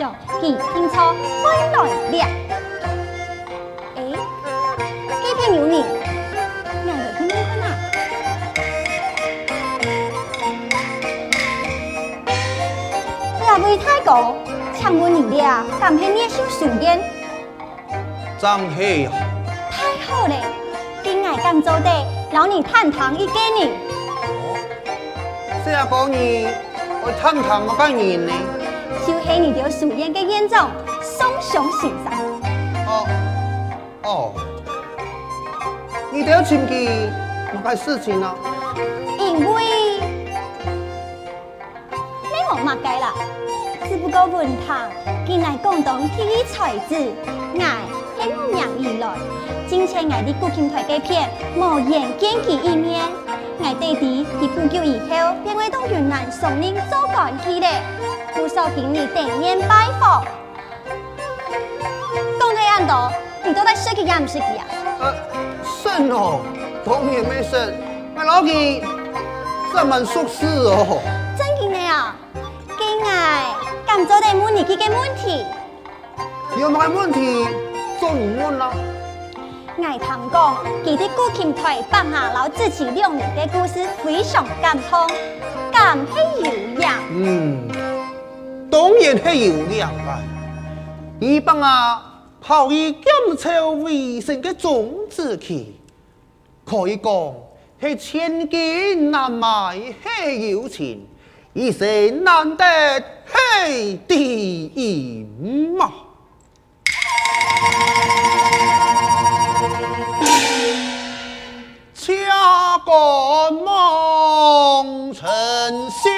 上，他听错回来了。哎，这片有你，俺的听没看啊？两位太公，请问你俩敢去捏修书院？张黑呀！太好了，跟俺甘做的，老你探堂一个人。这样讲你，我探堂我干你呢？就是你条书院的院长宋雄先生。哦哦，你条亲戚哪个事情啊？因为没我嘛该啦，只不过问他，跟俺共同提议才子，俺。听娘以来，今前我的古琴台这片，无缘见其一面。我弟弟在不久以后便会到云南松林做干去了，不少经理定面拜访。讲这样多，你都在说起也唔说起啊？呃，算哦，当然没说，我老弟这么熟识哦。真的啊？跟我甘做的问你几个问题？有冇问题？做你问啦。我听讲，佢的古琴台放下老自己两年的故事非常感动，感系有样。嗯，当然系有样噶。一帮啊，抛以甘草为生的种子去，可以讲系千金难买系有情，一生难得系第一嘛。恰过梦成绣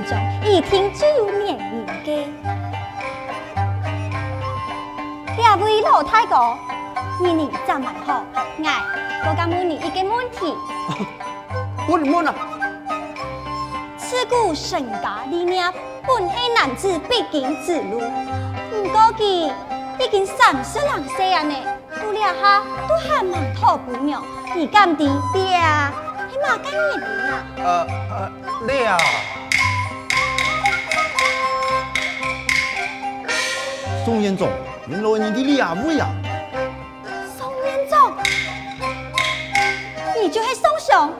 听就有年龄的，两位老太公，你你怎么好？哎，我敢问你一个问题。问你问啊？自古身家立命，本系男子必经之路。不过佢已经三十两岁啊呢，不了哈都还满头不妙。你敢的爹啊？你妈干你的啊？呃呃，你啊？宋彦宗，原来你的两位呀？宋彦宗，你就是宋雄？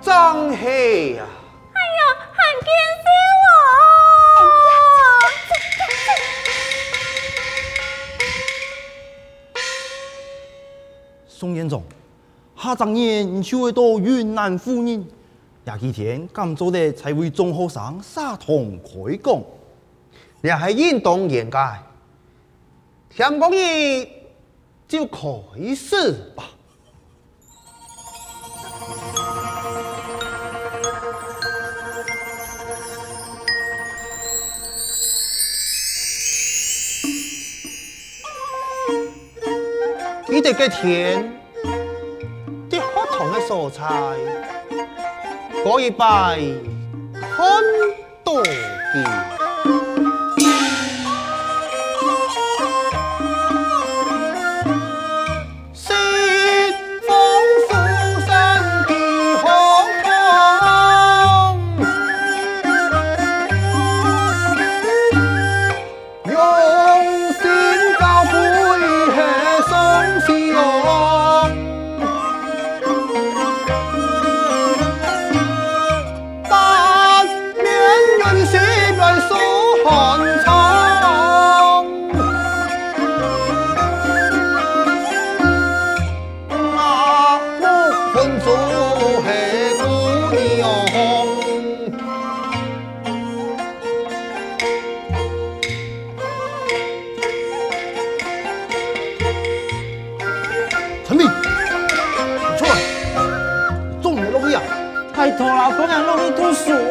张黑呀！哎呀，很感谢我！宋延宗，下张年你就会到云南赴任，廿几天甘做的才会中学生沙同开讲。你系运动员噶，听讲你就开始吧。你哋嘅田啲不同嘅蔬菜，可以摆很多嘅。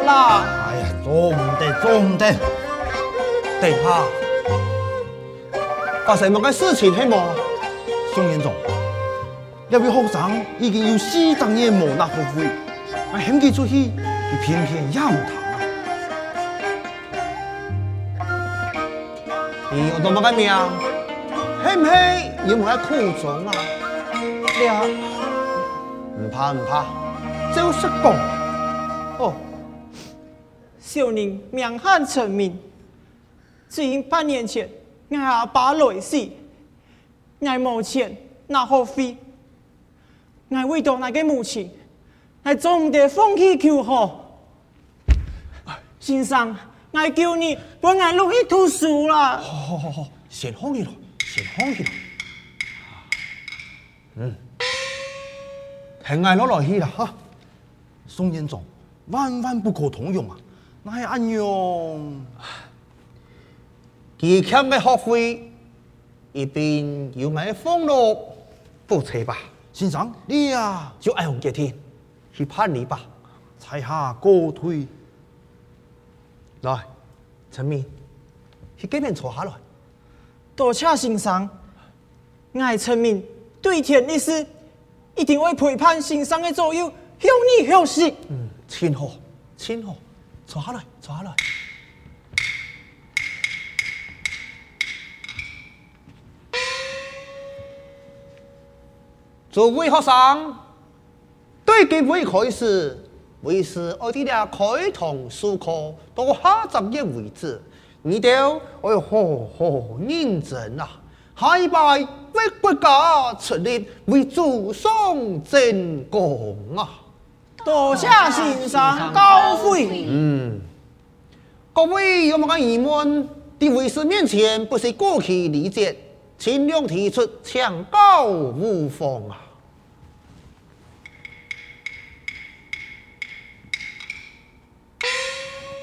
啦。哎呀，做唔得，做唔得。对怕发生乜嘅事情系冇？宋延宗，一位学生已经有四张嘢冇拿学费，我喊佢出去，佢偏偏也唔谈啊！你有多么个命？系唔系有冇喺苦衷啊？呀，唔怕唔怕，就是讲，小人名汉成名，只因半年前我阿爸累死，我冇钱拿学费，我为到那个母亲，我总得放弃求好。先生，我求你不我容易读书啦。好好好好，先放弃咯，先放弃咯。嗯，系嗌攞落去啦哈。宋延宗，万万不可通用啊！那系安样？佢欠的学费，一边要买俸禄不错吧。先生，你啊，就爱红几天去判你吧。才下高退，来，陈明，去这边坐下来。多谢先生，我陈明对天立誓，一定会陪伴先生的左右，向你学习。嗯，亲好，亲好，坐下来，坐下来。作为学生，对机会开始，为是我哋俩开堂授课到下昼夜为止，你哋要好好认真啊！下一拜为国家出力，为祖上争光啊！多谢先生高会。嗯，各位有冇个疑问？在为师面前不是过去理解，尽量提出，强高无妨啊！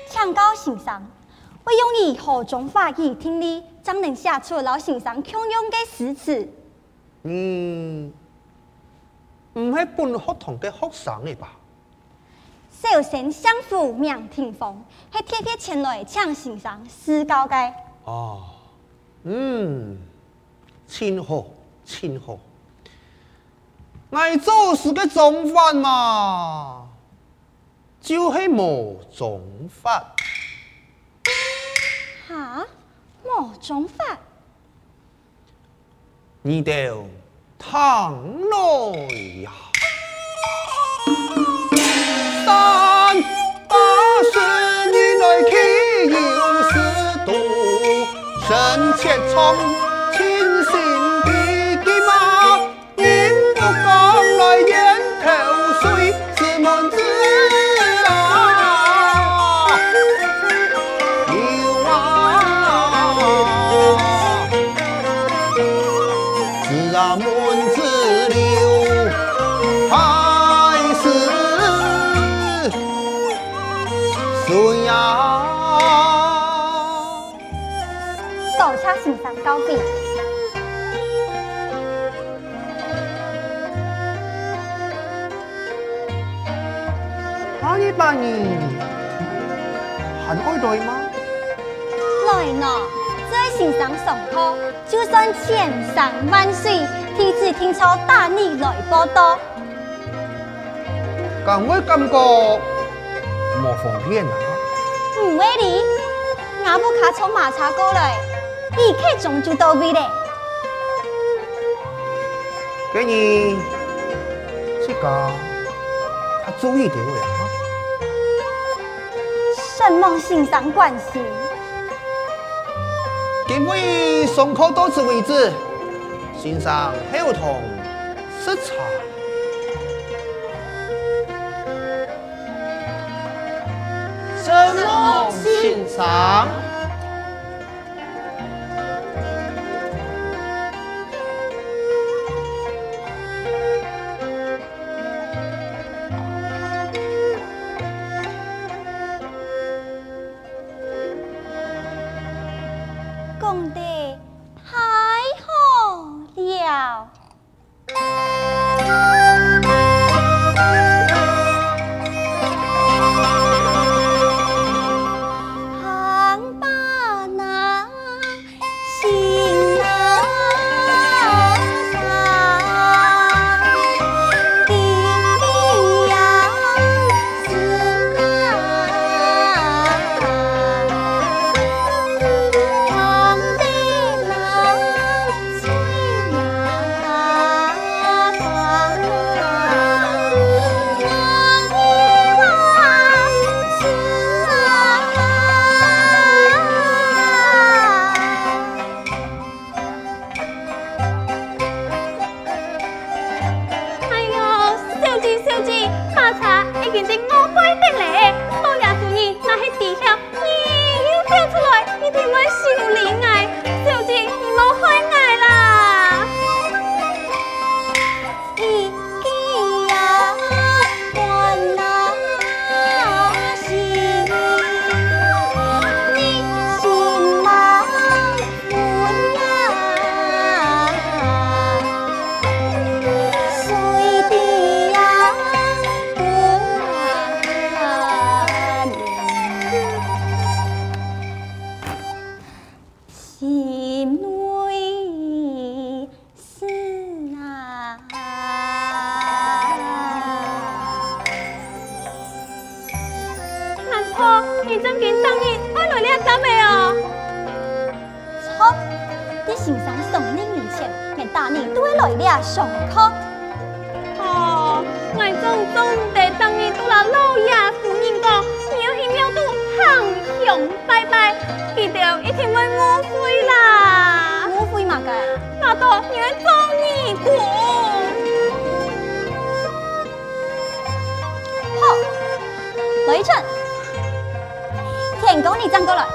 强高先生，我用以何种法语听力，怎能写出老先生常用的诗词？嗯，唔系本学堂嘅学生嚟吧？小神相扶名庭凤，系特别前来抢先生赐教嘅。哦，嗯，亲好亲好，我做事嘅种法嘛，就系冇种法。哈？冇种法？你哋躺来呀！三八十年来岂有四度，身前从谢先生教诲。下一百年还爱对吗？来喏，这位先生上课，就算千山万水，天子听错带你来报到。咁我感觉冇方便啊！唔会哩，我不卡从马车过来，立刻中就到位咧。给你这个，他注意点了啊！什么先生关系？今位上课到此为止，先生后堂失察。什么先生？上课哦，我总总得等你到了老爷夫人讲，庙里庙都行香拜拜，记得一定会误会啦。误会嘛个？那都你会做尼姑。好，雷震，天公你站过来。